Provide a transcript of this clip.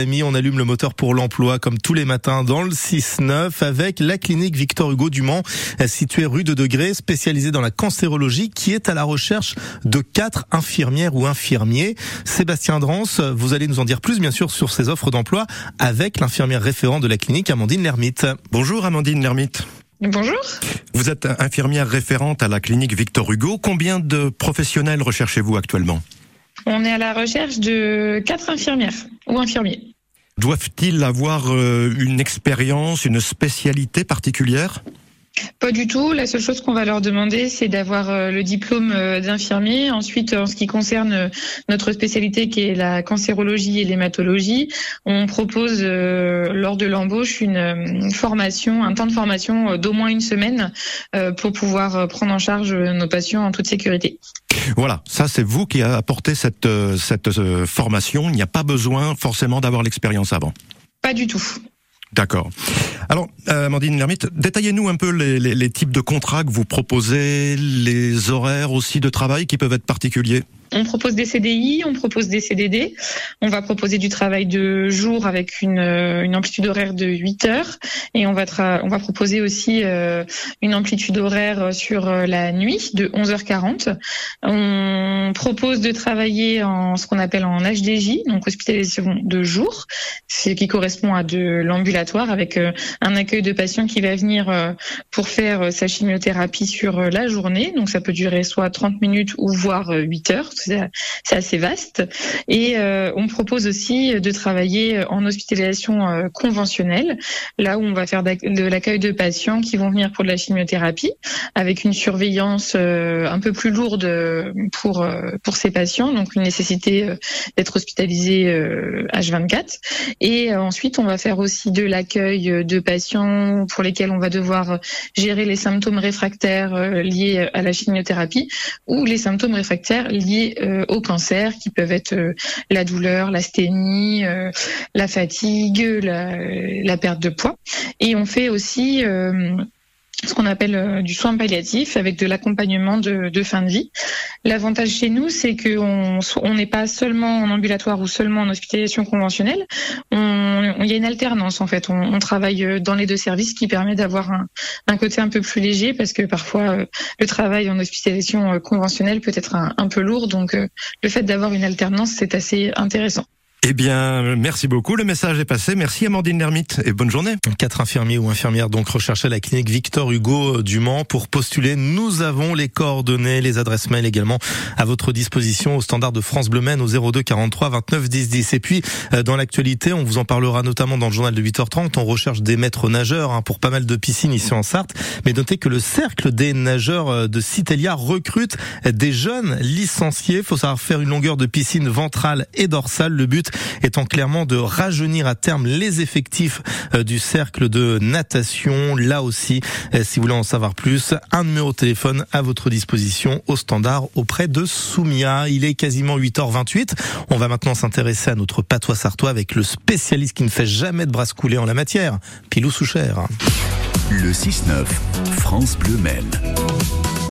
On allume le moteur pour l'emploi comme tous les matins dans le 6-9 avec la clinique Victor Hugo du Mans située rue de Degré spécialisée dans la cancérologie qui est à la recherche de quatre infirmières ou infirmiers. Sébastien Drance, vous allez nous en dire plus bien sûr sur ces offres d'emploi avec l'infirmière référente de la clinique Amandine Lermite. Bonjour Amandine Lermite. Bonjour. Vous êtes infirmière référente à la clinique Victor Hugo. Combien de professionnels recherchez-vous actuellement? On est à la recherche de quatre infirmières ou infirmiers. Doivent-ils avoir euh, une expérience, une spécialité particulière? Pas du tout. La seule chose qu'on va leur demander, c'est d'avoir euh, le diplôme euh, d'infirmier. Ensuite, en ce qui concerne notre spécialité qui est la cancérologie et l'hématologie, on propose lors de l'embauche une formation, un temps de formation d'au moins une semaine pour pouvoir prendre en charge nos patients en toute sécurité. Voilà, ça c'est vous qui apportez cette, cette formation. Il n'y a pas besoin forcément d'avoir l'expérience avant. Pas du tout. D'accord. Alors, euh, Amandine Lermite, détaillez-nous un peu les, types de contrats que vous proposez, les horaires aussi de travail qui peuvent être particuliers. On propose des CDI, on propose des CDD. On va proposer du travail de jour avec une, euh, amplitude horaire de 8 heures. Et on va, on va proposer aussi euh, une amplitude horaire sur la nuit de 11h40. On propose de travailler en ce qu'on appelle en HDJ, donc hospitalisation de jour, ce qui correspond à de avec un accueil de patients qui va venir pour faire sa chimiothérapie sur la journée. Donc ça peut durer soit 30 minutes ou voire 8 heures c'est assez vaste. Et euh, on propose aussi de travailler en hospitalisation euh, conventionnelle, là où on va faire de l'accueil de patients qui vont venir pour de la chimiothérapie, avec une surveillance euh, un peu plus lourde pour pour ces patients, donc une nécessité d'être hospitalisé H24. Et ensuite, on va faire aussi de l'accueil de patients pour lesquels on va devoir gérer les symptômes réfractaires liés à la chimiothérapie ou les symptômes réfractaires liés euh, au cancer, qui peuvent être euh, la douleur, l'asthénie, euh, la fatigue, la, perte de poids. Et on fait aussi ce qu'on appelle du soin palliatif avec de l'accompagnement de, fin de vie. L'avantage chez nous, c'est qu'on on n'est pas seulement en ambulatoire ou seulement en hospitalisation conventionnelle. Il y a une alternance en fait. On, travaille dans les deux services, qui permet d'avoir un, côté un peu plus léger parce que parfois le travail en hospitalisation conventionnelle peut être un peu lourd. Donc le fait d'avoir une alternance, c'est assez intéressant. Eh bien, merci beaucoup. Le message est passé. Merci Amandine Lermite et bonne journée. Quatre infirmiers ou infirmières donc recherchés à la clinique Victor Hugo du Mans pour postuler. Nous avons les coordonnées, les adresses mail également à votre disposition au standard de France Bleu Men au 02 43 29 10 10. Et puis, euh, dans l'actualité, on vous en parlera notamment dans le journal de 8h30. On recherche des maîtres nageurs hein, pour pas mal de piscines ici en Sarthe. Mais notez que le cercle des nageurs euh, de Citelia recrute des jeunes licenciés. Faut savoir faire une longueur de piscine ventrale et dorsale. Le but étant clairement de rajeunir à terme les effectifs euh, du cercle de natation. Là aussi, euh, si vous voulez en savoir plus, un numéro de téléphone à votre disposition au standard auprès de Soumia. Il est quasiment 8h28. On va maintenant s'intéresser à notre patois sartois avec le spécialiste qui ne fait jamais de brasse coulée en la matière, Pilou Souchère. Le 6-9, France Bleu Maine.